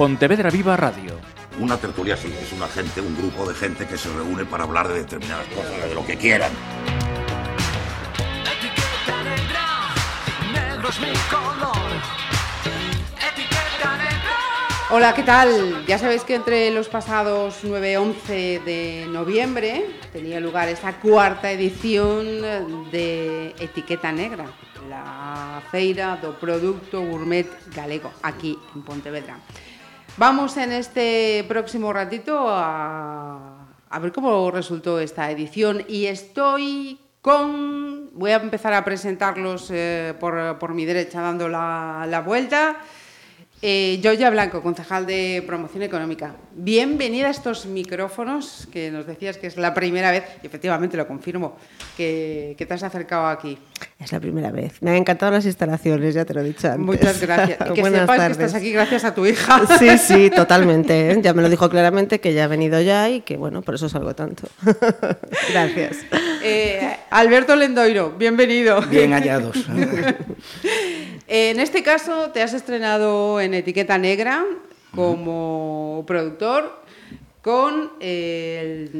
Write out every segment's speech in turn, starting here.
Pontevedra Viva Radio. Una tertulia sí, es una gente, un grupo de gente que se reúne para hablar de determinadas cosas, de lo que quieran. Etiqueta negra, negro es mi color. Etiqueta negra. Hola, ¿qué tal? Ya sabéis que entre los pasados 9 y 11 de noviembre tenía lugar esta cuarta edición de Etiqueta Negra, la feira do producto gourmet galego aquí en Pontevedra. Vamos en este próximo ratito a, a ver cómo resultó esta edición y estoy con... Voy a empezar a presentarlos eh, por, por mi derecha dando la, la vuelta. Eh, Blanco, concejal de Promoción Económica. Bienvenida a estos micrófonos, que nos decías que es la primera vez, y efectivamente lo confirmo, que, que te has acercado aquí. Es la primera vez. Me han encantado las instalaciones, ya te lo he dicho antes. Muchas gracias. Y que Buenas sepas tardes. que estás aquí gracias a tu hija. Sí, sí, totalmente. ¿eh? Ya me lo dijo claramente que ya ha venido ya y que, bueno, por eso salgo tanto. Gracias. Eh, Alberto Lendoiro, bienvenido. Bien hallados. En este caso te has estrenado en Etiqueta Negra como productor con el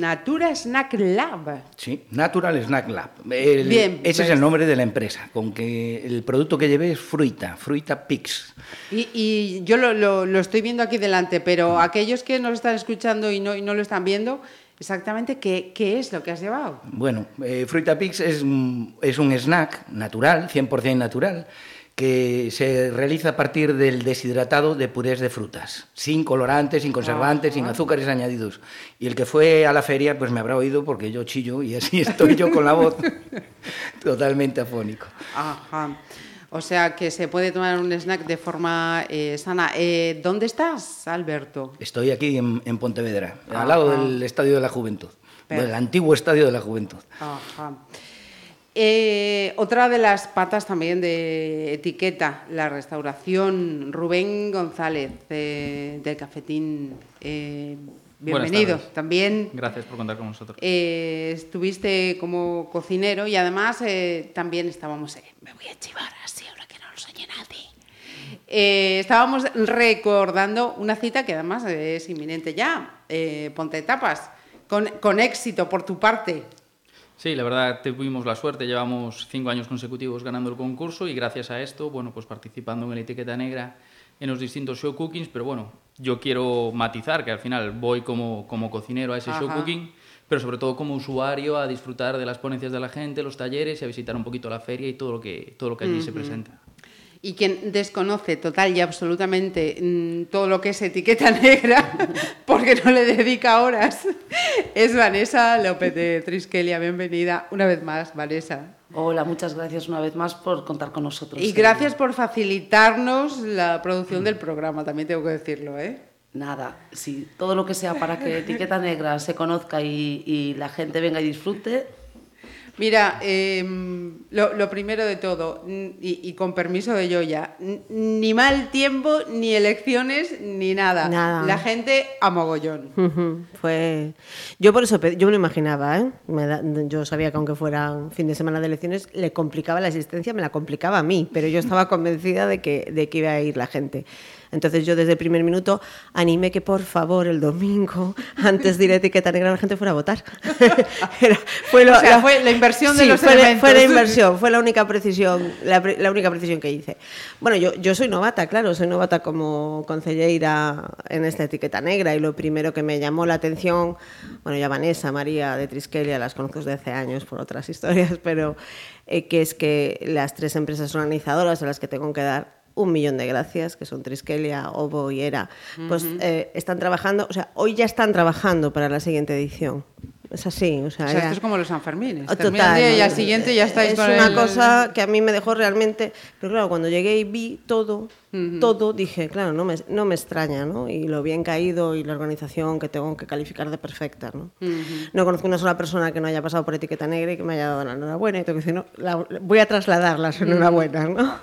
Natura Snack Lab. Sí, Natural Snack Lab. El- Bien, ese es pues- el nombre de la empresa, con que el producto que llevé es fruita, fruita Pix. Y, y yo lo, lo- lo estoy viendo aquí delante, pero aquellos que nos están escuchando y no, y no lo están viendo, exactamente qué, qué es lo que has llevado. Bueno, eh, fruita Pix es, es un snack natural, 100% natural, que se realiza a partir del deshidratado de purés de frutas, sin colorantes, sin conservantes, sin azúcares añadidos. Y el que fue a la feria, pues me habrá oído porque yo chillo y así estoy yo con la voz totalmente afónico. Ajá. O sea que se puede tomar un snack de forma eh, sana. Eh, ¿Dónde estás, Alberto? Estoy aquí en, en Pontevedra, Ajá. al lado del Estadio de la Juventud, del antiguo Estadio de la Juventud. Ajá. Eh, otra de las patas también de etiqueta, la restauración. Rubén González, eh, del Cafetín. eh, bienvenido. También Gracias por contar con nosotros. estuviste como cocinero y además también estábamos. me voy a chivar así ahora que no lo oye nadie. Estábamos recordando una cita que además es inminente ya, Ponte Tapas, con, con éxito por tu parte. Sí, la verdad tuvimos la suerte, llevamos cinco años consecutivos ganando el concurso y gracias a esto, bueno, pues participando en la etiqueta negra en los distintos show cookings, pero bueno, yo quiero matizar que al final voy como, como cocinero a ese show cooking, pero sobre todo como usuario a disfrutar de las ponencias de la gente, los talleres y a visitar un poquito la feria y todo lo que, todo lo que allí se presenta. Y quien desconoce total y absolutamente mm, todo lo que es etiqueta negra, porque no le dedica horas, es Vanessa López de Triskelia. Bienvenida una vez más, Vanessa. Hola, muchas gracias una vez más por contar con nosotros. Y gracias por facilitarnos la producción del programa, también tengo que decirlo, ¿eh? Nada, sí, todo lo que sea para que Etiqueta Negra se conozca y, y la gente venga y disfrute. Mira, eh, lo, lo primero de todo, y, y con permiso de Yoya, ni mal tiempo, ni elecciones, ni nada. Nada. La gente a mogollón. Fue... Yo por eso, yo me lo imaginaba, ¿eh? Me da- Yo sabía que aunque fuera un fin de semana de elecciones, le complicaba la existencia, me la complicaba a mí, pero yo estaba convencida de que, de que iba a ir la gente. Entonces yo desde el primer minuto animé que por favor el domingo, antes de ir a etiqueta negra, la gente fuera a votar. Era- fue, lo- O sea, fue la inversión de Sí, los fue, elementos. fue la inversión, fue la única precisión, la, la única precisión que hice. Bueno, yo, yo soy novata, claro, soy novata como concelleira en esta etiqueta negra y lo primero que me llamó la atención, bueno, ya Vanessa, María de Triskelia, las conozco desde hace años por otras historias, pero eh, que es que las tres empresas organizadoras a las que tengo que dar un millón de gracias, que son Triskelia, Ovo y Era, pues eh, están trabajando, o sea, hoy ya están trabajando para la siguiente edición. Es así, o sea, O sea, ya- esto es como los Sanfermines. Termina el día y al siguiente ya estáis es con una el- cosa que a mí me dejó realmente pero claro cuando llegué y vi todo todo dije claro no me, no me extraña ¿no? y lo bien caído y la organización que tengo que calificar de perfecta ¿no? no conozco una sola persona que no haya pasado por etiqueta negra y que me haya dado la enhorabuena y tengo que decir no, la- voy a trasladar las enhorabuenas ¿no?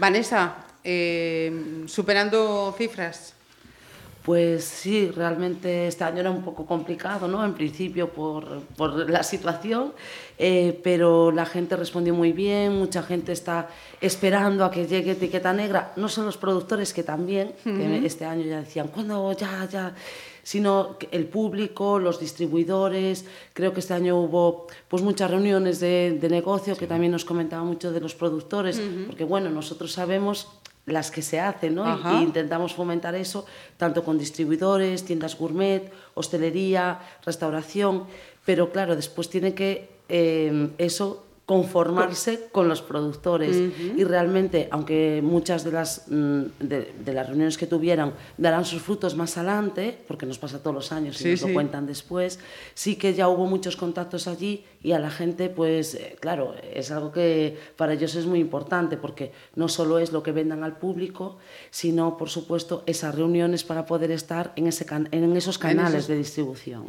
Vanessa, eh, superando cifras. Pues sí, realmente este año era un poco complicado, ¿no? En principio por, por la situación, eh, pero la gente respondió muy bien, mucha gente está esperando a que llegue etiqueta negra, no son los productores que también, que este año ya decían, ¿cuándo ya, ya? Sino el público, los distribuidores, creo que este año hubo pues muchas reuniones de, de negocio que también nos comentaba mucho de los productores, porque bueno, nosotros sabemos las que se hacen, ¿no? Y, intentamos fomentar eso tanto con distribuidores, tiendas gourmet, hostelería, restauración, pero claro, después tiene que eh, eso conformarse con los productores. Y realmente aunque muchas de las mm, de, de las reuniones que tuvieran darán sus frutos más adelante porque nos pasa todos los años y Sí, nos sí. lo cuentan después sí que ya hubo muchos contactos allí y a la gente pues eh, claro es algo que para ellos es muy importante porque no solo es lo que vendan al público sino por supuesto esas reuniones para poder estar en ese can- en esos canales esos- de distribución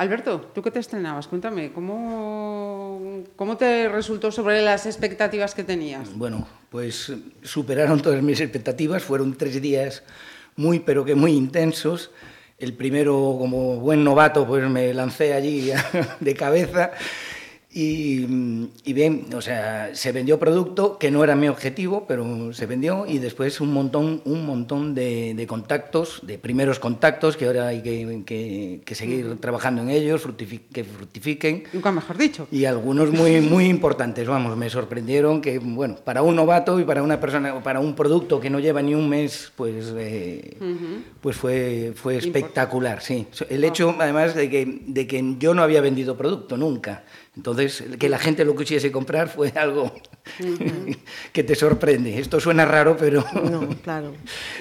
Alberto, tú que te estrenabas, cuéntame, ¿cómo, ¿cómo te resultó sobre las expectativas que tenías? Bueno, pues eh, superaron todas mis expectativas. Fueron tres días muy, pero que muy intensos. El primero, como buen novato, pues me lancé allí de cabeza. Y, y bien, o sea, se vendió producto que no era mi objetivo, pero se vendió y después un montón, un montón de, de contactos, de primeros contactos que ahora hay que, que- que seguir trabajando en ellos, fructifi- que fructifiquen. Nunca mejor dicho. Y algunos muy, muy importantes, vamos, me sorprendieron que, bueno, para un novato y para una persona, para un producto que no lleva ni un mes, pues, eh, pues fue, fue espectacular, sí. El hecho, además, de que, de que yo no había vendido producto nunca. Entonces, que la gente lo quisiese comprar fue algo que te sorprende. Esto suena raro, pero... No, claro.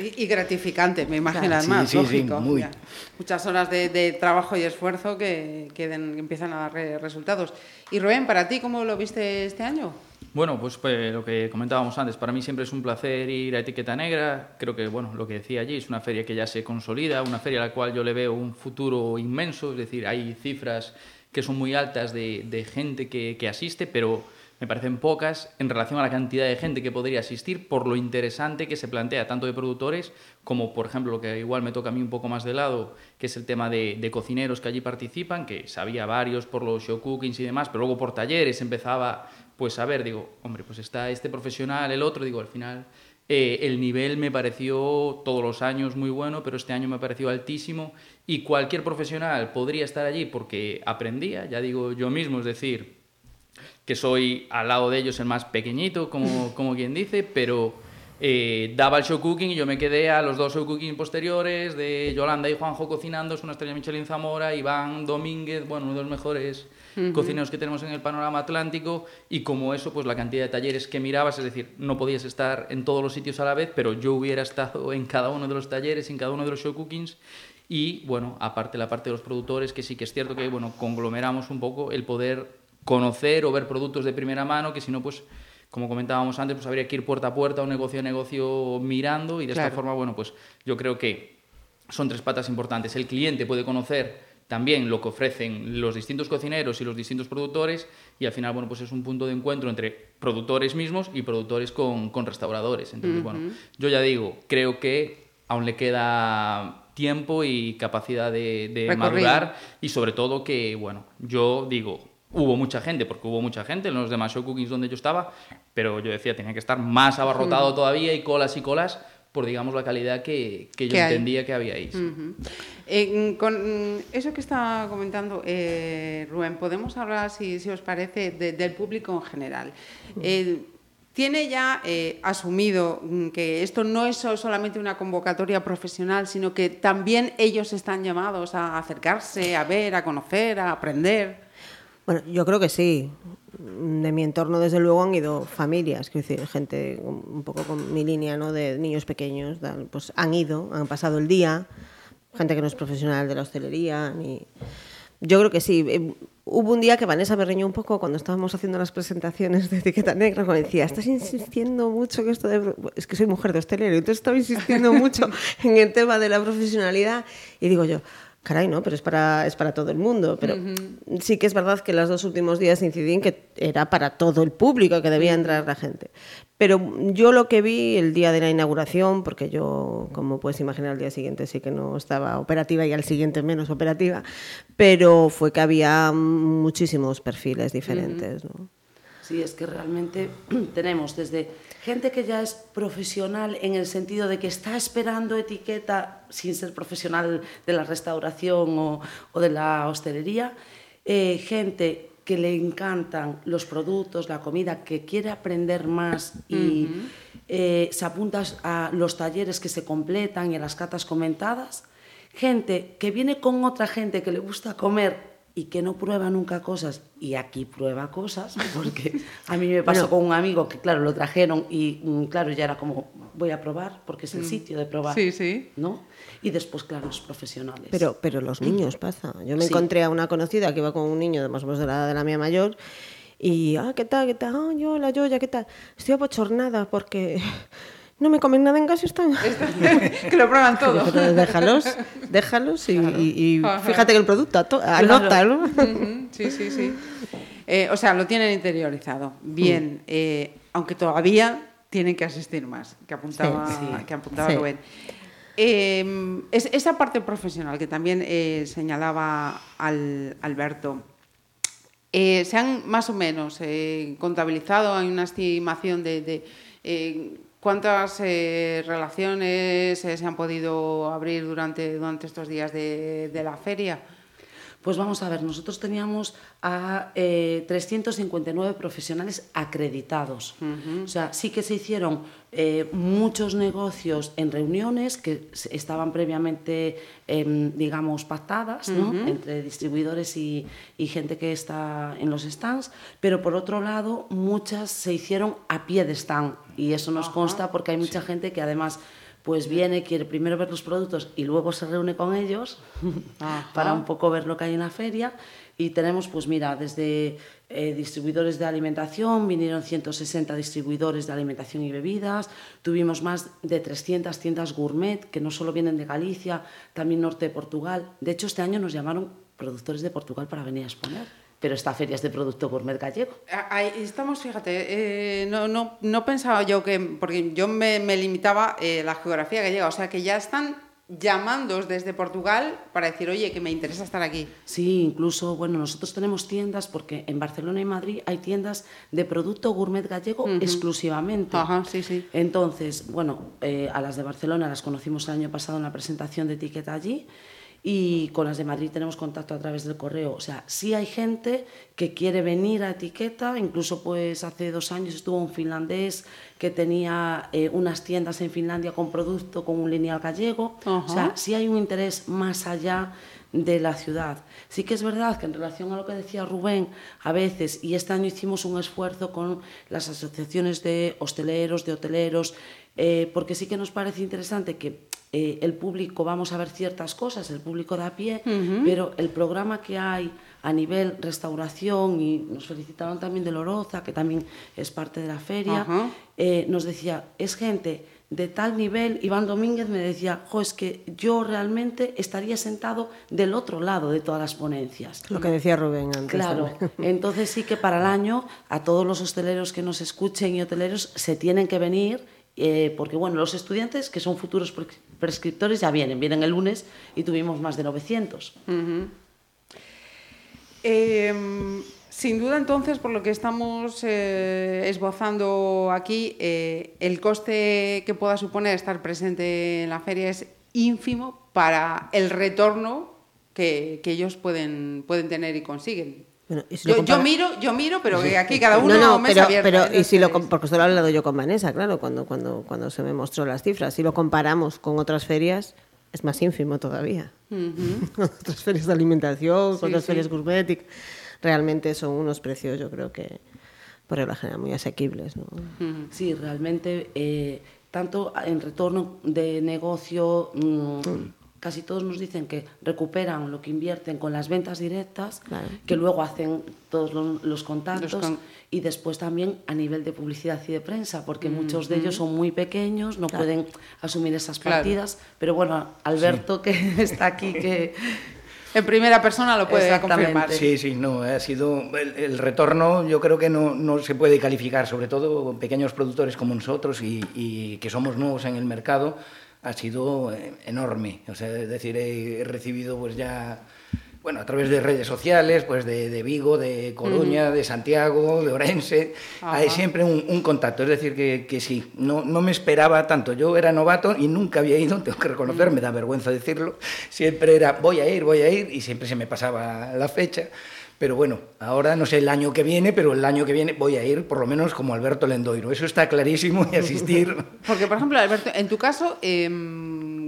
Y, y gratificante, me imagino, Claro, además, sí, sí, sí, lógico. muy. ya. Muchas horas de, de trabajo y esfuerzo que, que den- que empiezan a dar re- resultados. Y Rubén, para ti, ¿cómo lo viste este año? Bueno, pues, pues, lo que comentábamos antes, para mí siempre es un placer ir a Etiqueta Negra. Creo que, bueno, lo que decía allí es una feria que ya se consolida, una feria a la cual yo le veo un futuro inmenso, es decir, hay cifras que son muy altas de, gente que, asiste, pero me parecen pocas en relación a la cantidad de gente que podría asistir por lo interesante que se plantea tanto de productores como, por ejemplo, lo que igual me toca a mí un poco más de lado, que es el tema de, de cocineros que allí participan, que sabía varios por los show cookings y demás, pero luego por talleres empezaba pues a ver, digo, hombre, pues está este profesional, el otro, digo, al final eh, el nivel me pareció todos los años muy bueno, pero este año me pareció altísimo y cualquier profesional podría estar allí porque aprendía, ya digo yo mismo, es decir, que soy al lado de ellos el más pequeñito, como, como quien dice, pero eh, daba el show cooking y yo me quedé a los dos show cooking posteriores de Yolanda y Juanjo cocinando, es una estrella Michelin Zamora, Iván Domínguez, bueno, uno de los mejores cocineros que tenemos en el panorama atlántico. Y como eso, pues la cantidad de talleres que mirabas, es decir, no podías estar en todos los sitios a la vez, pero yo hubiera estado en cada uno de los talleres, en cada uno de los show cookings y bueno, aparte la parte de los productores, que sí que es cierto que bueno, conglomeramos un poco el poder conocer o ver productos de primera mano, que si no, pues como comentábamos antes, pues habría que ir puerta a puerta, un negocio a negocio mirando y de Claro. esta forma, bueno, pues yo creo que son tres patas importantes. El cliente puede conocer también lo que ofrecen los distintos cocineros y los distintos productores y al final, bueno, pues es un punto de encuentro entre productores mismos y productores con, con restauradores. Entonces, bueno, yo ya digo, creo que aún le queda tiempo y capacidad de, madurar y sobre todo que, bueno, yo digo, hubo mucha gente, porque hubo mucha gente en los demás show cookings donde yo estaba, pero yo decía, tenía que estar más abarrotado todavía y colas y colas por, digamos, la calidad que, que yo hay. entendía que había ahí. sí. Ujú. Eh, con eso que está comentando eh, Rubén, podemos hablar, si, si os parece, de- del público en general. Eh, ¿Tiene ya eh, asumido mm, que esto no es so- solamente una convocatoria profesional, sino que también ellos están llamados a acercarse, a ver, a conocer, a aprender? Bueno, yo creo que sí. De mi entorno, desde luego, han ido familias, quiero decir, gente un poco con mi línea, ¿no? De niños pequeños, pues han ido, han pasado el día, gente que no es profesional de la hostelería. Yo creo que sí. Hubo un día que Vanessa me reñó un poco cuando estábamos haciendo las presentaciones de etiqueta negra, cuando decía, estás insistiendo mucho que esto de... Es que soy mujer de hostelero, entonces estaba insistiendo mucho en el tema de la profesionalidad. Y digo yo, Caray, no, pero es para, es para todo el mundo. Pero sí que es verdad que los dos últimos días incidí en que era para todo el público, que debía entrar la gente. Pero yo lo que vi el día de la inauguración, porque yo, como puedes imaginar, al día siguiente sí que no estaba operativa y al siguiente menos operativa, pero fue que había muchísimos perfiles diferentes. ¿no? Sí, es que realmente tenemos desde gente que ya es profesional en el sentido de que está esperando etiqueta sin ser profesional de la restauración o, o de la hostelería, eh, gente que le encantan los productos, la comida, que quiere aprender más y eh, se apunta a los talleres que se completan y a las catas comentadas, gente que viene con otra gente que le gusta comer y que no prueba nunca cosas y aquí prueba cosas porque a mí me pasó Bueno. con un amigo que claro lo trajeron y mm, claro ya era como voy a probar porque es el sitio de probar Sí, sí. no y después claro los profesionales Pero, pero los niños pasa. Yo me Sí. encontré a una conocida que iba con un niño de más o menos de la edad de la mía mayor y, ah, ¿qué tal? ¿Qué tal? Ah, yo, la Yoya, ¿qué tal? Estoy abochornada porque no me comen nada en gas y están... que lo prueban todo. Pero déjalos, déjalos y, y- y Ajá. fíjate que el producto. Ujú, Sí, sí, sí. Eh, o sea, lo tienen interiorizado. Bien, eh, aunque todavía tienen que asistir más, que apuntaba, Sí, sí. Que apuntaba Sí. Rubén. Eh, es- esa parte profesional que también eh, señalaba al- Alberto, eh, se han más o menos eh, contabilizado, hay una estimación de, de, eh, cuántas eh, relaciones eh, se han podido abrir durante, durante estos días de, de la feria. Pues vamos a ver, nosotros teníamos a eh, 359 profesionales acreditados. O sea, sí que se hicieron eh, muchos negocios en reuniones que estaban previamente, em, digamos, pactadas ¿no? entre distribuidores y, y gente que está en los stands, pero por otro lado, muchas se hicieron a pie de stand. Y eso nos consta porque hay mucha gente que además pues viene, quiere primero ver los productos y luego se reúne con ellos para un poco ver lo que hay en la feria. Y tenemos, pues mira, desde eh, distribuidores de alimentación, vinieron 160 distribuidores de alimentación y bebidas, tuvimos más de 300 tiendas gourmet, que no solo vienen de Galicia, también norte de Portugal. De hecho, este año nos llamaron productores de Portugal para venir a exponer, pero esta feria es de producto gourmet gallego. Ah, Ahí estamos, fíjate, eh, no, no, no pensaba yo que, porque yo me, me limitaba eh, la geografía gallega, o sea que ya están llamándos desde Portugal para decir, oye, que me interesa estar aquí. Sí, incluso, bueno, nosotros tenemos tiendas, porque en Barcelona y Madrid hay tiendas de producto gourmet gallego exclusivamente. Ajá, sí, sí. Entonces, bueno, eh, a las de Barcelona las conocimos el año pasado en la presentación de etiqueta allí y con las de Madrid tenemos contacto a través del correo. O sea, sí hay gente que quiere venir a etiqueta, incluso pues hace dos años estuvo un finlandés que tenía eh, unas tiendas en Finlandia con producto con un lineal gallego. O sea, sí hay un interés más allá de la ciudad. Sí que es verdad que en relación a lo que decía Rubén, a veces, y este año hicimos un esfuerzo con las asociaciones de hosteleros, de hoteleros, eh, porque sí que nos parece interesante que eh, el público, vamos a ver ciertas cosas, el público de a pie, pero el programa que hay a nivel restauración, y nos felicitaron también de Loroza, que también es parte de la feria, eh, nos decía, es gente de tal nivel, Iván Domínguez me decía, jo, es que yo realmente estaría sentado del otro lado de todas las ponencias. Lo que decía Rubén antes. Claro, también. entonces sí que para el año a todos los hosteleros que nos escuchen y hoteleros se tienen que venir, eh, porque bueno, los estudiantes que son futuros prescriptores ya vienen, vienen el lunes y tuvimos más de 900. Eh, sin duda, entonces, por lo que estamos eh, esbozando aquí, eh, el coste que pueda suponer estar presente en la feria es ínfimo para el retorno que, que ellos pueden, pueden tener y consiguen. Bueno, y si lo yo, miro, yo miro, pero que aquí cada uno no, no, pero, abierta, pero es y si lo, porque esto lo he hablado yo con Vanessa, claro, cuando, cuando, cuando se me mostró las cifras. Si lo comparamos con otras ferias, es más ínfimo todavía. Con otras ferias de alimentación, con Sí, otras sí. ferias gourmet, realmente son unos precios, yo creo que por regla general muy asequibles. ¿no? Sí, realmente, eh, tanto en retorno de negocio, mm, casi todos nos dicen que recuperan lo que invierten con las ventas directas, Claro. que luego hacen todos lo- los contactos Los con- y después también a nivel de publicidad y de prensa, porque muchos de ellos son muy pequeños, no pueden asumir esas Claro. partidas, pero bueno, Alberto que está aquí, que En primera persona lo puede confirmar. Sí, sí, no, ha sido el, el retorno, yo creo que no, no se puede calificar, sobre todo pequeños productores como nosotros y, y que somos nuevos en el mercado, ha sido eh, enorme. O sea, es decir, he, recibido pues ya, bueno, a través de redes sociales, pues de, de Vigo, de Coruña, de Santiago, de Orense, hay siempre un, un contacto. Es decir, que, que sí, no, no me esperaba tanto. Yo era novato y nunca había ido, tengo que reconocer, me da vergüenza decirlo. Siempre era, voy a ir, voy a ir, y siempre se me pasaba la fecha. Pero bueno, ahora no sé el año que viene, pero el año que viene voy a ir por lo menos como Alberto Lendoiro. Eso está clarísimo y asistir. Porque, por ejemplo, Alberto, en tu caso,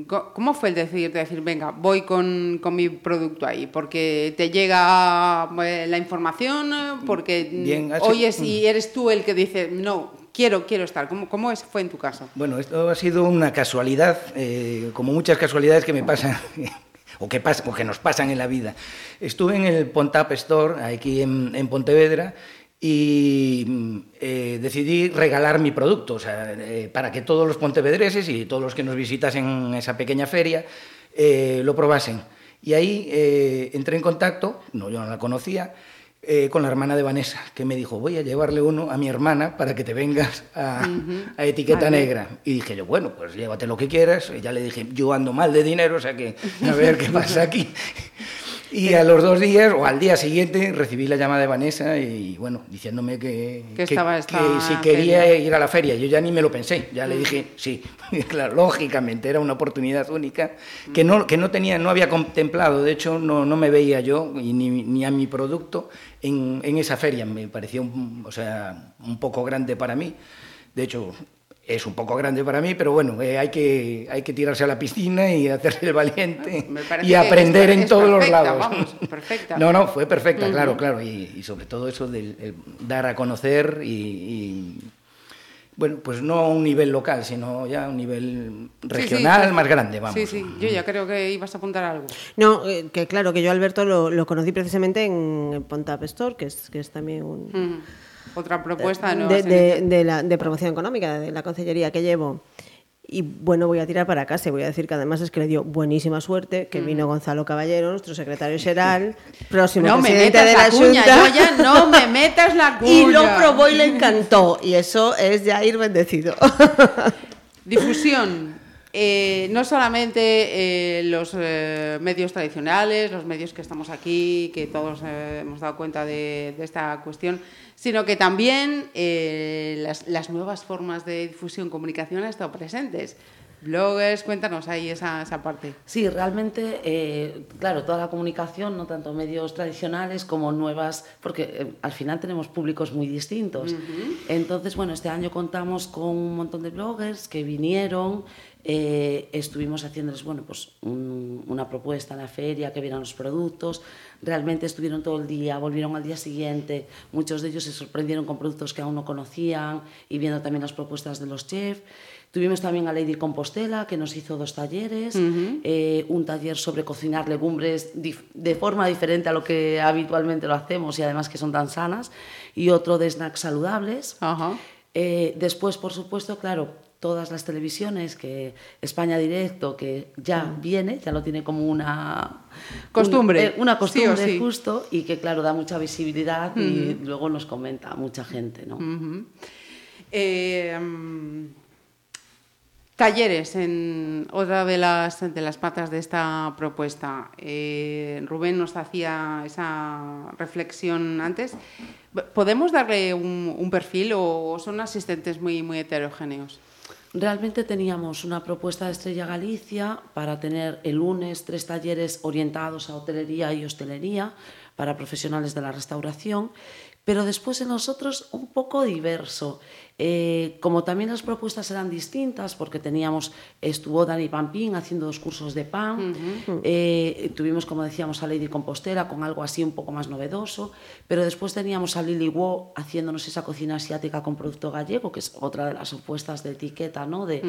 co- ¿cómo fue el decidir de decir, venga, voy con, con mi producto ahí? Porque te llega eh, la información, eh, porque mm, Bien, sido- oyes y eres tú el que dice, no, quiero, quiero estar. ¿Cómo, cómo es, fue en tu caso? Bueno, esto ha sido una casualidad, eh, como muchas casualidades que me pasan, o que, pas- o que nos pasan en la vida. Estuve en el Pontap Store, aquí en, en Pontevedra, y mm, eh, decidí regalar mi producto, o sea, eh, para que todos los pontevedreses y todos los que nos visitasen en esa pequeña feria eh, lo probasen. Y ahí eh, entré en contacto, no, yo no la conocía, eh, con la hermana de Vanessa, que me dijo, voy a llevarle uno a mi hermana para que te vengas a, a Etiqueta Vale. Negra. Y dije yo, bueno, pues llévate lo que quieras. Y ya le dije, yo ando mal de dinero, o sea que a ver qué pasa aquí. Y a los dos días, o al día siguiente, recibí la llamada de Vanessa y, bueno, diciéndome que, Que estaba esta que si quería feria. ir a la feria. Yo ya ni me lo pensé, ya le dije sí. claro, lógicamente, era una oportunidad única que no, que no tenía, no había contemplado. De hecho, no, no me veía yo y ni, ni a mi producto en, en esa feria. Me parecía un, o sea, un poco grande para mí. De hecho, es un poco grande para mí, pero bueno, eh, hay, que, hay que tirarse a la piscina y hacerse el valiente y aprender es- en es todos los lados. vamos, perfecta. No, no, fue perfecta, claro, claro. Y, y sobre todo eso del el dar a conocer y, y, bueno, pues no a un nivel local, sino ya a un nivel Sí, sí, regional sí. más grande, vamos. Sí, sí, yo ya creo que ibas a apuntar algo. No, eh, que claro, que yo Alberto lo, lo conocí precisamente en, Pontap Store, que es, que es también un, Mm. Otra propuesta de de, nuevas de- iniciativas. de la, de promoción económica de la concellería que llevo. Y bueno, voy a tirar para casa y voy a decir que además es que le dio buenísima suerte que vino Gonzalo Caballero, nuestro secretario general, próximo No me presidente metas de la la cuña, Junta. yo ya no me metas la cuña. Y lo probó y le encantó. Y eso es ya ir bendecido. Difusión. Eh, no solamente eh, los eh, medios tradicionales, los medios que estamos aquí, que todos eh, hemos dado cuenta de, de esta cuestión, sino que también eh, las, las nuevas formas de difusión, comunicación han estado presentes. Bloggers, cuéntanos ahí esa, esa parte. Sí, realmente, eh, claro, toda la comunicación, no tanto medios tradicionales como nuevas, porque eh, al final tenemos públicos muy distintos. Entonces, bueno, este año contamos con un montón de bloggers que vinieron, eh, estuvimos haciéndoles, bueno, pues un- una propuesta en la feria, que vieran los productos, realmente estuvieron todo el día, volvieron al día siguiente, muchos de ellos se sorprendieron con productos que aún no conocían y viendo también las propuestas de los chefs. Tuvimos también a Lady Compostela, que nos hizo dos talleres, eh, un taller sobre cocinar legumbres de forma diferente a lo que habitualmente lo hacemos y además que son tan sanas, y otro de snacks saludables. Eh, después, por supuesto, claro, todas las televisiones, que España Directo, que ya viene, ya lo tiene como una Costumbre, un- eh, una costumbre sí. justo, y que claro, da mucha visibilidad y luego nos comenta mucha gente, ¿no? Ujú. Eh, mm, talleres en otra de las, de las patas de esta propuesta. Eh, Rubén nos hacía esa reflexión antes. ¿Podemos darle un, un perfil o son asistentes muy, muy heterogéneos? Realmente teníamos una propuesta de Estrella Galicia para tener el lunes tres talleres orientados a hotelería y hostelería para profesionales de la restauración, pero después en nosotros un poco diverso. Eh, como también las propuestas eran distintas, porque teníamos, estuvo Dani Pampín haciendo dos cursos de pan, eh, tuvimos, como decíamos, a Lady Compostela con algo así un poco más novedoso, pero después teníamos a Lily Wo haciéndonos esa cocina asiática con producto gallego, que es otra de las opuestas de etiqueta, ¿no? de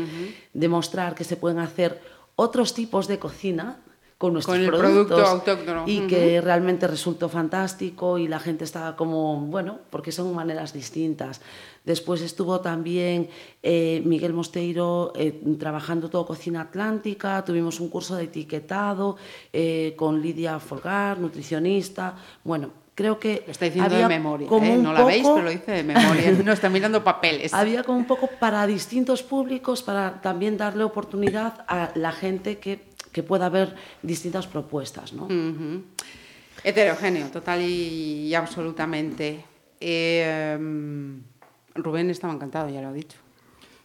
demostrar que se pueden hacer otros tipos de cocina con nuestros Con el productos producto autóctono. y Ujú. que realmente resultó fantástico y la gente estaba como, bueno, porque son maneras distintas. Después estuvo también eh, Miguel Mosteiro eh, trabajando todo cocina atlántica, tuvimos un curso de etiquetado eh, con Lidia Folgar, nutricionista. Bueno, creo que Lo está diciendo había de memoria, como ¿eh? No la veis, poco- pero lo dice de memoria. No está mirando papeles. había como un poco para distintos públicos, para también darle oportunidad a la gente que, que pueda ver distintas propuestas, ¿no? Heterogéneo, total y, y absolutamente. Eh, Rubén estaba encantado, ya lo ha dicho.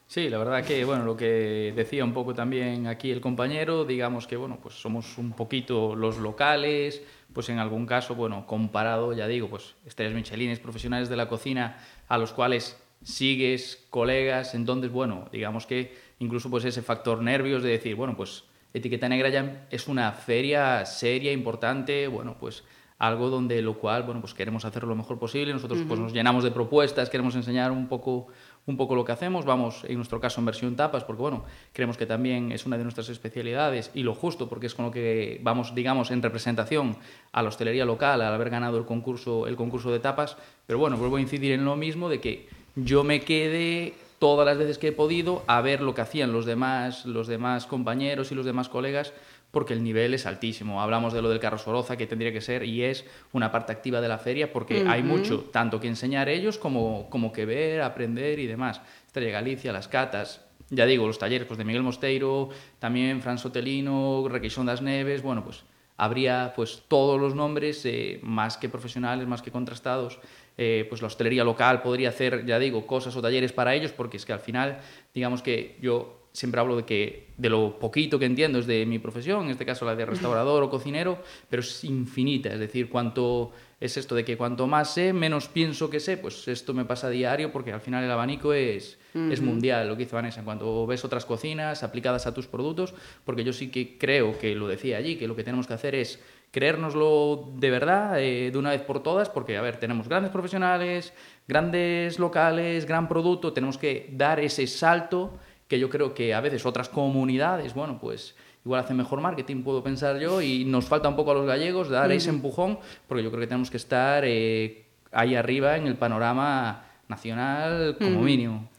Sí, la verdad que, bueno, lo que decía un poco también aquí el compañero, digamos que, bueno, pues somos un poquito los locales, pues en algún caso, bueno, comparado, ya digo, pues estrellas michelines, profesionales de la cocina, a los cuales sigues, colegas, entonces, bueno, digamos que incluso pues ese factor nervios de decir, bueno, pues Etiqueta Negra ya es una feria seria, importante, bueno, pues algo donde lo cual, bueno, pues queremos hacerlo lo mejor posible, nosotros pues nos llenamos de propuestas, queremos enseñar un poco un poco lo que hacemos, vamos en nuestro caso en versión tapas, porque bueno, creemos que también es una de nuestras especialidades y lo justo, porque es con lo que vamos, digamos, en representación a la hostelería local, al haber ganado el concurso, el concurso de tapas, pero bueno, vuelvo a incidir en lo mismo de que yo me quede todas las veces que he podido a ver lo que hacían los demás, los demás compañeros y los demás colegas, porque el nivel es altísimo. Hablamos de lo del carro Soroza, que tendría que ser y es una parte activa de la feria, porque hay mucho, tanto que enseñar ellos como, como que ver, aprender y demás. Estrella Galicia, las catas, ya digo, los talleres pues, de Miguel Mosteiro, también Fran Sotelino, Requeixón das Neves, bueno, pues habría pues todos los nombres eh, más que profesionales, más que contrastados. Eh, pues la hostelería local podría hacer, ya digo, cosas o talleres para ellos, porque es que al final, digamos que yo siempre hablo de que de lo poquito que entiendo es de mi profesión, en este caso la de restaurador o cocinero, pero es infinita, es decir, cuanto es esto de que cuanto más sé, menos pienso que sé, pues esto me pasa a diario porque al final el abanico es, es mundial, lo que dice Vanessa, en cuanto ves otras cocinas aplicadas a tus productos, porque yo sí que creo que lo decía allí, que lo que tenemos que hacer es creérnoslo de verdad, eh, de una vez por todas, porque, a ver, tenemos grandes profesionales, grandes locales, gran producto, tenemos que dar ese salto que yo creo que a veces otras comunidades, bueno, pues igual hacen mejor marketing, puedo pensar yo, y nos falta un poco a los gallegos dar ese empujón, porque yo creo que tenemos que estar eh, ahí arriba en el panorama nacional como mínimo.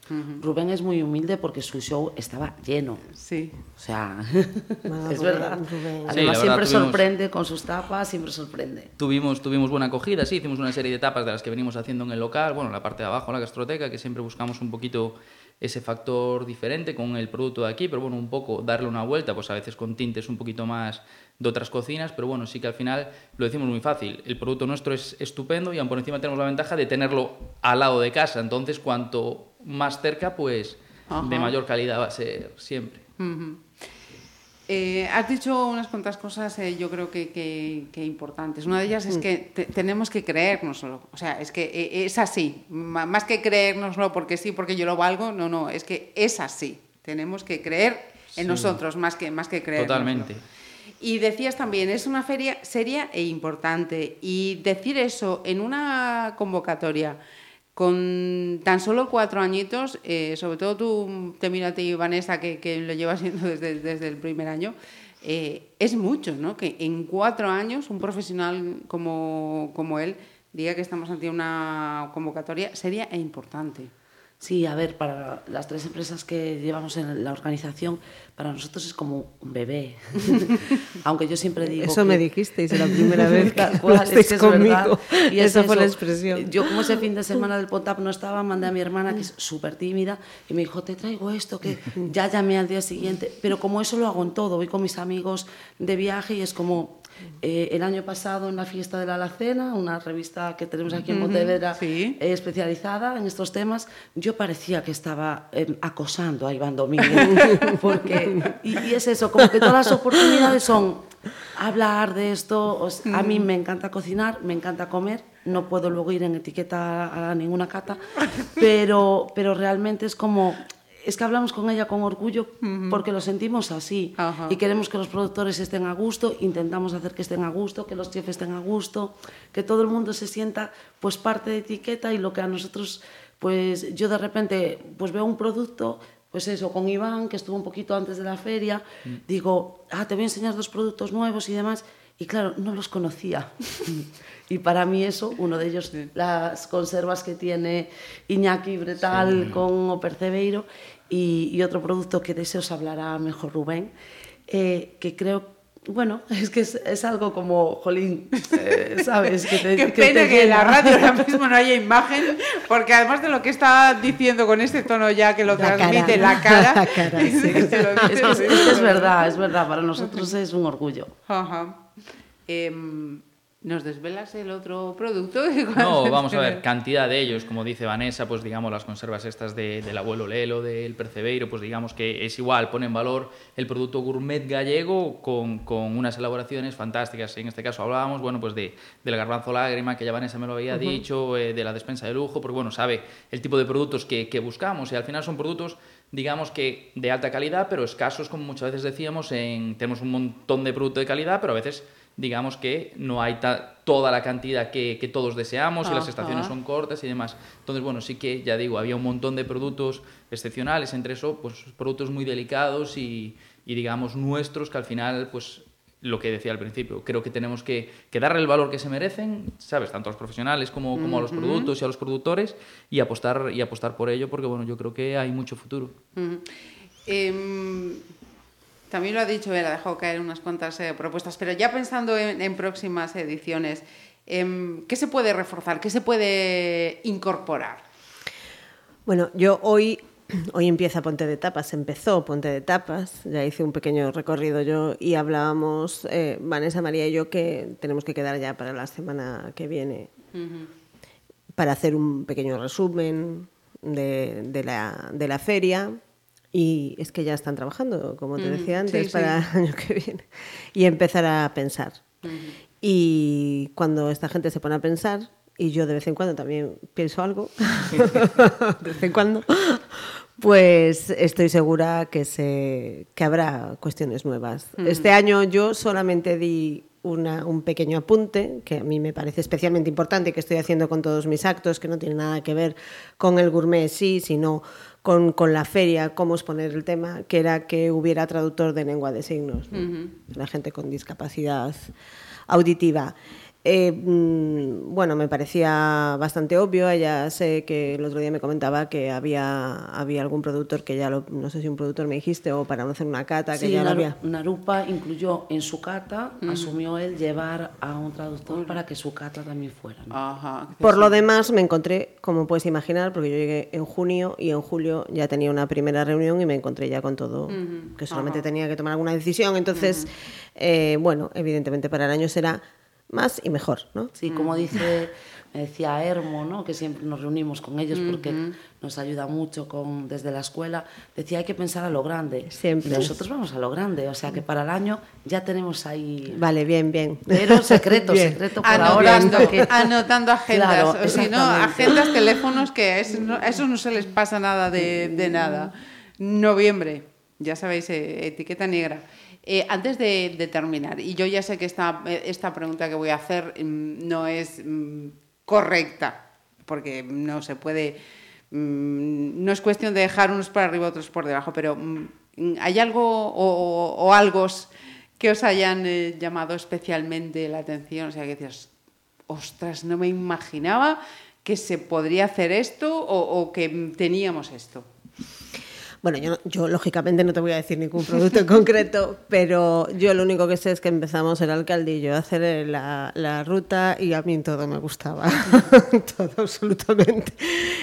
Rubén es muy humilde porque su show estaba lleno. Sí. O sea, Bueno, es Rubén, verdad. Rubén. Además, Sí, la verdad, siempre tuvimos- sorprende con sus tapas, siempre sorprende. Tuvimos, tuvimos buena acogida, sí, hicimos una serie de etapas de las que venimos haciendo en el local, bueno, la parte de abajo, la gastroteca, que siempre buscamos un poquito ese factor diferente con el producto de aquí, pero bueno, un poco darle una vuelta, pues a veces con tintes un poquito más de otras cocinas, pero bueno, sí que al final lo decimos muy fácil, el producto nuestro es estupendo y aún por encima tenemos la ventaja de tenerlo al lado de casa, entonces cuanto más cerca, pues Ajá. de mayor calidad va a ser siempre. Eh, has dicho unas cuantas cosas, eh, yo creo que, que- que importantes. Una de ellas es que te- tenemos que creérnoslo. O sea, es que eh, es así. Más que creérnoslo porque sí, porque yo lo valgo, no, no, es que es así. Tenemos que creer en nosotros más que, más que creer. Totalmente. Y decías también, es una feria seria e importante. Y decir eso en una convocatoria con tan solo cuatro añitos, eh, sobre todo tú, te miro a ti, Vanessa, que, que lo llevas haciendo desde, desde el primer año, eh, es mucho, ¿no? Que en cuatro años un profesional como, como él diga que estamos ante una convocatoria seria e importante. Sí, a ver, para las tres empresas que llevamos en la organización, para nosotros es como un bebé. Aunque yo siempre digo. Eso me que- dijisteis la primera vez que es hablasteis es conmigo. verdad. Y es Esa fue la expresión. Yo como ese fin de semana del Potap no estaba, mandé a mi hermana, que es súper tímida, y me dijo, te traigo esto, que ya llamé al día siguiente. Pero como eso lo hago en todo, voy con mis amigos de viaje y es como... eh, el año pasado en la fiesta de la Alacena, una revista que tenemos aquí en Pontevedra sí. eh, especializada en estos temas, yo parecía que estaba eh, acosando a Iván Domínguez. porque, y, y es eso, como que todas las oportunidades son hablar de esto. o sea, A mí me encanta cocinar, me encanta comer, no puedo luego ir en etiqueta a ninguna cata, pero, pero realmente es como... Es que hablamos con ella con orgullo porque lo sentimos así. Y queremos que los productores estén a gusto, intentamos hacer que estén a gusto, que los chefs estén a gusto, que todo el mundo se sienta pues parte de etiqueta y lo que a nosotros pues yo de repente pues veo un producto pues eso, con Iván, que estuvo un poquito antes de la feria, digo, ah, te voy a enseñar dos productos nuevos y demás. Y claro, no los conocía. y para mí eso, uno de ellos, las conservas que tiene Iñaki Bretal con O Percebeiro y, y otro producto que de ese os hablará mejor Rubén, eh, que creo bueno, es que es, es algo como, jolín, eh, ¿sabes? Que te, Qué que pena te que en la radio ahora mismo no haya imagen, porque además de lo que está diciendo con este tono ya que lo La transmite cara. la cara, La sí. que es verdad, es verdad, para nosotros es un orgullo. Ajá. Em, ¿Nos desvelas el otro producto? No, vamos a ver, cantidad de ellos, como dice Vanessa, pues digamos las conservas estas de- del abuelo Lelo, del Percebeiro, pues digamos que es igual, pone en valor el producto gourmet gallego con, con unas elaboraciones fantásticas. En este caso hablábamos, bueno, pues de, del garbanzo lágrima, que ya Vanessa me lo había dicho, eh, de la despensa de lujo, porque bueno, sabe el tipo de productos que, que buscamos y al final son productos digamos que de alta calidad, pero escasos, como muchas veces decíamos, en, tenemos un montón de producto de calidad, pero a veces digamos que no hay toda la cantidad que, que todos deseamos y las estaciones son cortas y demás. Entonces, bueno, sí que, ya digo, había un montón de productos excepcionales, entre eso, pues productos muy delicados y, y, digamos, nuestros que al final, pues lo que decía al principio, creo que tenemos que, que darle el valor que se merecen, ¿sabes? Tanto a los profesionales como, como a los productos y a los productores y apostar, y apostar por ello porque, bueno, yo creo que hay mucho futuro. Em, también lo ha dicho él, ha dejado caer unas cuantas eh, propuestas, pero ya pensando en, en próximas ediciones, em, ¿qué se puede reforzar? ¿Qué se puede incorporar? Bueno, yo hoy, hoy empieza Ponte de Tapas, empezó Ponte de Tapas, ya hice un pequeño recorrido yo y hablábamos, eh, Vanessa, María y yo, que tenemos que quedar ya para la semana que viene para hacer un pequeño resumen de, de la, de la feria. Y es que ya están trabajando, como te decía antes, sí, para el año que viene. Y empezar a pensar. Y cuando esta gente se pone a pensar, y yo de vez en cuando también pienso algo, de vez en cuando, pues estoy segura que, se, que habrá cuestiones nuevas. Este año yo solamente di una, un pequeño apunte, que a mí me parece especialmente importante, que estoy haciendo con todos mis actos, que no tiene nada que ver con el gourmet sí, sino con, con la feria, cómo exponer el tema, que era que hubiera traductor de lengua de signos, ¿no? la gente con discapacidad auditiva. Eh, mm, bueno, me parecía bastante obvio. Ella sé que el otro día me comentaba que había, había algún productor que ya lo, no sé si un productor me dijiste o para no hacer una cata que Sí, ya lo había. Narupa incluyó en su cata, asumió él llevar a un traductor para que su cata también fuera. ¿no? Ajá. Por lo demás, me encontré, como puedes imaginar, porque yo llegué en junio y en julio ya tenía una primera reunión y me encontré ya con todo, que solamente tenía que tomar alguna decisión. Entonces, eh, bueno, evidentemente para el año será más y mejor, ¿no? Sí, como dice, me decía Hermo, ¿no? que siempre nos reunimos con ellos porque nos ayuda mucho con, desde la escuela, decía hay que pensar a lo grande. Siempre. Y nosotros vamos a lo grande, o sea que para el año ya tenemos ahí... Vale, bien, bien. Pero secreto, Bien. secreto por ahora. Anotando, hasta que- anotando agendas. Claro, o si no, agendas, teléfonos, que a eso no, a eso no se les pasa nada de, de nada. Noviembre, ya sabéis, eh, etiqueta negra. Eh, antes de, terminar, y yo ya sé que esta, pregunta que voy a hacer mm, no es mm, correcta, porque no se puede, mm, no es cuestión de dejar unos por arriba, otros por debajo, pero ¿hay algo o, o- o algos que os hayan eh, llamado especialmente la atención? O sea, que decías, ostras, no me imaginaba que se podría hacer esto o, que teníamos esto. Bueno, yo, lógicamente no te voy a decir ningún producto en concreto, pero yo lo único que sé es que empezamos el alcaldillo a hacer eh, la, la ruta y a mí todo me gustaba, todo absolutamente.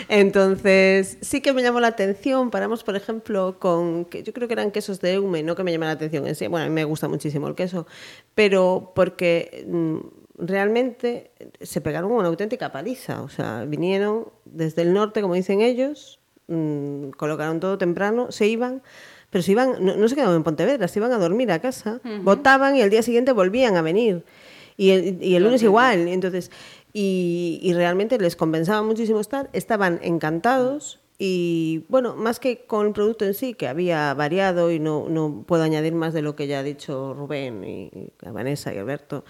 Entonces, sí que me llamó la atención, paramos por ejemplo con, que yo creo que eran quesos de Eume, no que me llama la atención en sí, bueno, a mí me gusta muchísimo el queso, pero porque... mm, Realmente se pegaron una auténtica paliza, o sea, vinieron desde el norte, como dicen ellos, mm, colocaron todo temprano, se iban, pero se iban, no, no se quedaban en Pontevedra, se iban a dormir a casa, votaban y el día siguiente volvían a venir. Y el, y el lunes igual. Entonces, y, y realmente les compensaba muchísimo estar, estaban encantados. Y bueno, más que con el producto en sí, que había variado y no, no puedo añadir más de lo que ya ha dicho Rubén y, y Vanessa y Alberto,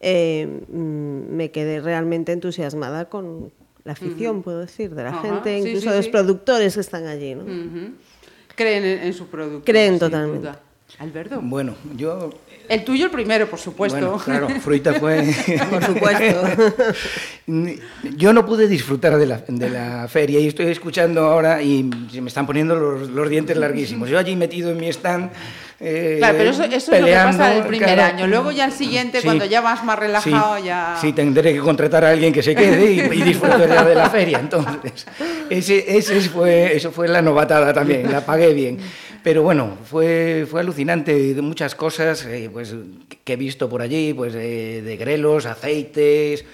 eh, mm, me quedé realmente entusiasmada con la afición, puedo decir, de la gente, sí, incluso sí, de los sí. productores que están allí. ¿no? Creen en, en su producto. Creen totalmente. duda. Alberto. Bueno, yo El tuyo el primero, por supuesto. Bueno, claro, Fruita fue... Por supuesto. Yo no pude disfrutar de la, de la feria y estoy escuchando ahora y se me están poniendo los, los dientes larguísimos. Yo allí metido en mi stand... eh, Claro, pero eso, eso es lo que peleando, pasa el primer claro. año. Luego ya el siguiente, Sí. cuando ya vas más relajado, sí, ya... Sí, tendré que contratar a alguien que se quede y, y disfrutar ya de la feria. Entonces, ese, ese fue, eso fue la novatada también, la pagué bien. Pero bueno, fue, fue alucinante de muchas cosas eh, pues, que he visto por allí, pues eh, de grelos, aceites,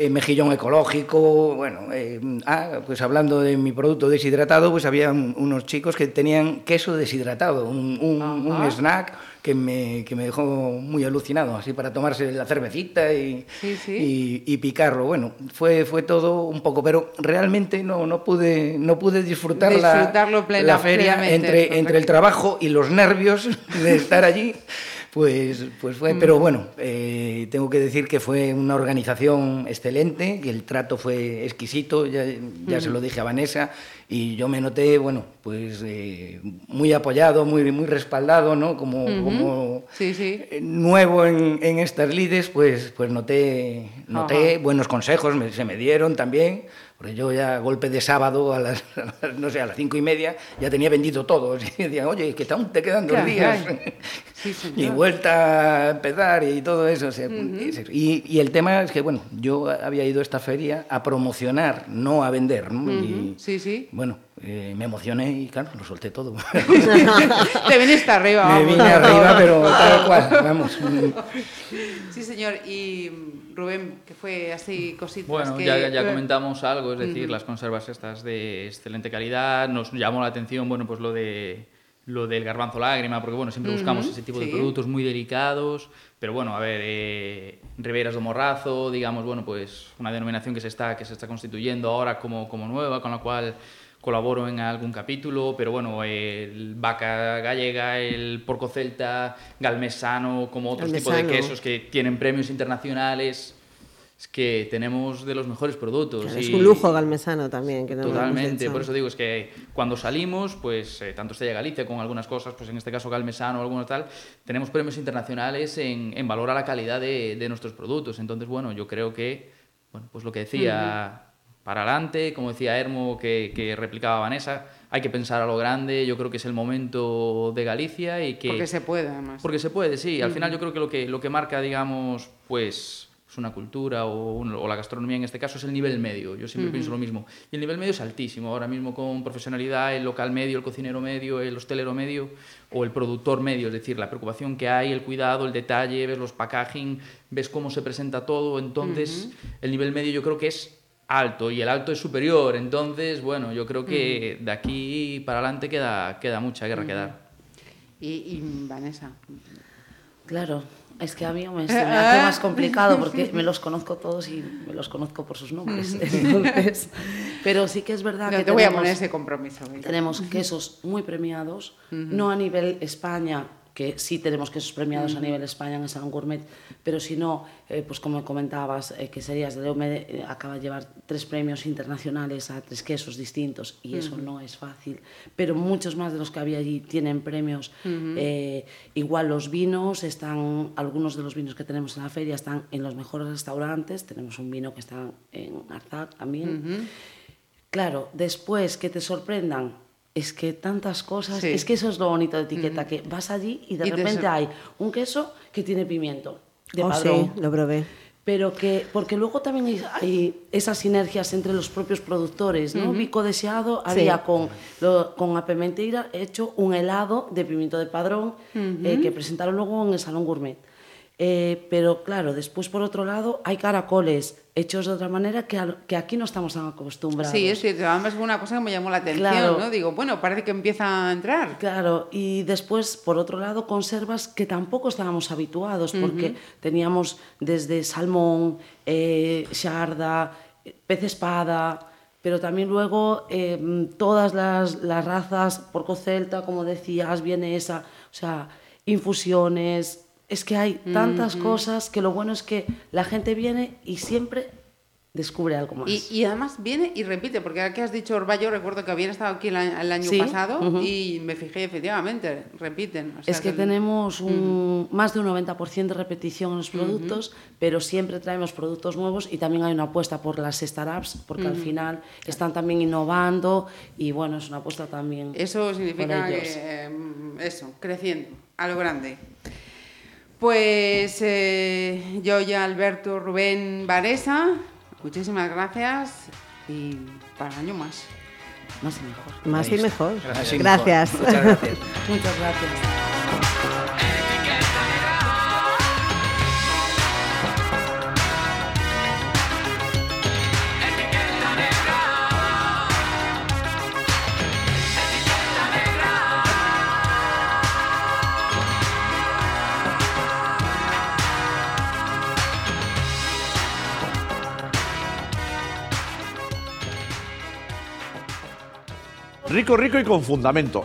eh, mejillón ecológico, bueno, eh, ah, pues hablando de mi producto deshidratado, pues había un- unos chicos que tenían queso deshidratado, un, un- snack que me, que me dejó muy alucinado, así para tomarse la cervecita y, Sí, sí. y, y picarlo. Bueno, fue, fue todo un poco, pero realmente no, no, pude, no pude disfrutar la- plena- la feria entre, entre el trabajo y los nervios de estar allí. Pues, pues fue, pero bueno, eh, tengo que decir que fue una organización excelente, que el trato fue exquisito, ya, ya se lo dije a Vanessa, y yo me noté, bueno, pues eh, muy apoyado, muy, muy respaldado, ¿no? Como, como Sí, sí. nuevo en, en estas lides, pues, pues noté, noté buenos consejos, me- se me dieron también, porque yo ya golpe de sábado, a las, no sé, a las cinco y media, ya tenía vendido todo. Y decía, oye, que aún te quedan dos días. Sí, y vuelta a empezar y todo eso. o sea, y, y el tema es que, bueno, yo había ido a esta feria a promocionar, no a vender. ¿no? Y, Sí, sí. Bueno, eh, me emocioné y, claro, lo solté todo. Te viniste arriba, me vamos. vine arriba, pero tal cual, vamos. Sí, señor. Y mm, Rubén, que fue así cositas Bueno, que... ya, ya comentamos algo, es decir, las conservas estas de excelente calidad, nos llamó la atención, bueno, pues lo de lo del garbanzo lágrima, porque bueno, siempre buscamos ese tipo sí. de productos muy delicados, pero bueno, a ver, eh, Riberas do Morrazo, digamos, bueno, pues una denominación que se está, que se está constituyendo ahora como, como nueva, con la cual colaboro en algún capítulo, pero bueno, el vaca gallega, el porco celta, galmesano, como otros tipos de quesos que tienen premios internacionales, es que tenemos de los mejores productos. Claro, es y- un lujo galmesano también. Que no Totalmente, por eso digo, es que cuando salimos, pues eh, tanto Estrella Galicia con algunas cosas, pues en este caso Galmesano o alguno tal, tenemos premios internacionales en, en valor a la calidad de, de nuestros productos. Entonces, bueno, yo creo que, bueno, pues lo que decía para adelante, como decía Hermo, que, que replicaba Vanessa, hay que pensar a lo grande, yo creo que es el momento de Galicia y que... Porque se puede, además. Porque se puede, sí. Al final yo creo que lo que, lo que marca, digamos, pues es una cultura o, un- o la gastronomía en este caso es el nivel medio. Yo siempre pienso lo mismo. Y el nivel medio es altísimo. Ahora mismo con profesionalidad, el local medio, el cocinero medio, el hostelero medio o el productor medio. Es decir, la preocupación que hay, el cuidado, el detalle, ves los packaging, ves cómo se presenta todo. Entonces, el nivel medio yo creo que es alto y el alto es superior. Entonces, bueno, yo creo que de aquí para adelante queda, queda mucha guerra que dar. Y, y Vanessa. Claro, es que a mí me, se me hace más complicado porque me los conozco todos y me los conozco por sus nombres. Entonces, pero sí que es verdad No que te voy a tenemos- poner ese compromiso. venga. tenemos quesos muy premiados, no a nivel España, que sí tenemos quesos premiados a nivel España en el Salón Gourmet, pero si no, eh, pues como comentabas, eh, que serías de Leume eh, acaba de llevar tres premios internacionales a tres quesos distintos y eso no es fácil, pero muchos más de los que había allí tienen premios. Eh, igual los vinos, están algunos de los vinos que tenemos en la feria están en los mejores restaurantes, tenemos un vino que está en Arzac también. Claro, después que te sorprendan, es que tantas cosas, sí. es que eso es lo bonito de etiqueta, mm. que vas allí y de y repente de hay un queso que tiene pimiento. De oh, padrón, sí, lo probé. Pero que, porque luego también hay esas sinergias entre los propios productores, ¿no? Mm. Vico Deseado había sí. con, lo, con Apementeira hecho un helado de pimiento de padrón eh, que presentaron luego en el Salón Gourmet. Eh, pero claro, después por otro lado hay caracoles, hechos de otra manera que, a- que aquí no estamos tan acostumbrados. Sí, es cierto. Además fue una cosa que me llamó la atención, Claro. ¿no? Digo, bueno, parece que empieza a entrar. Claro, y después, por otro lado, conservas que tampoco estábamos habituados, porque teníamos desde salmón, eh, sharda, pez espada, pero también luego eh, todas las, las razas, porco celta, como decías, vienesa, o sea, infusiones. Es que hay tantas cosas que lo bueno es que la gente viene y siempre descubre algo más. Y, y además viene y repite, porque ahora que has dicho Orballo, recuerdo que habían estado aquí el, año Sí, pasado y me fijé, efectivamente, repiten. o sea Es que tenemos un, más de un 90% de repetición en los productos, pero siempre traemos productos nuevos y también hay una apuesta por las startups, porque al final están también innovando y bueno, es una apuesta también. Eso significa que, eh, eso, creciendo, a lo grande. Pues eh, yo ya Alberto Rubén Varesa, muchísimas gracias y para el año más. Más y mejor. Más y mejor. Gracias. Muchas gracias. Muchas gracias. Rico, rico y con fundamento.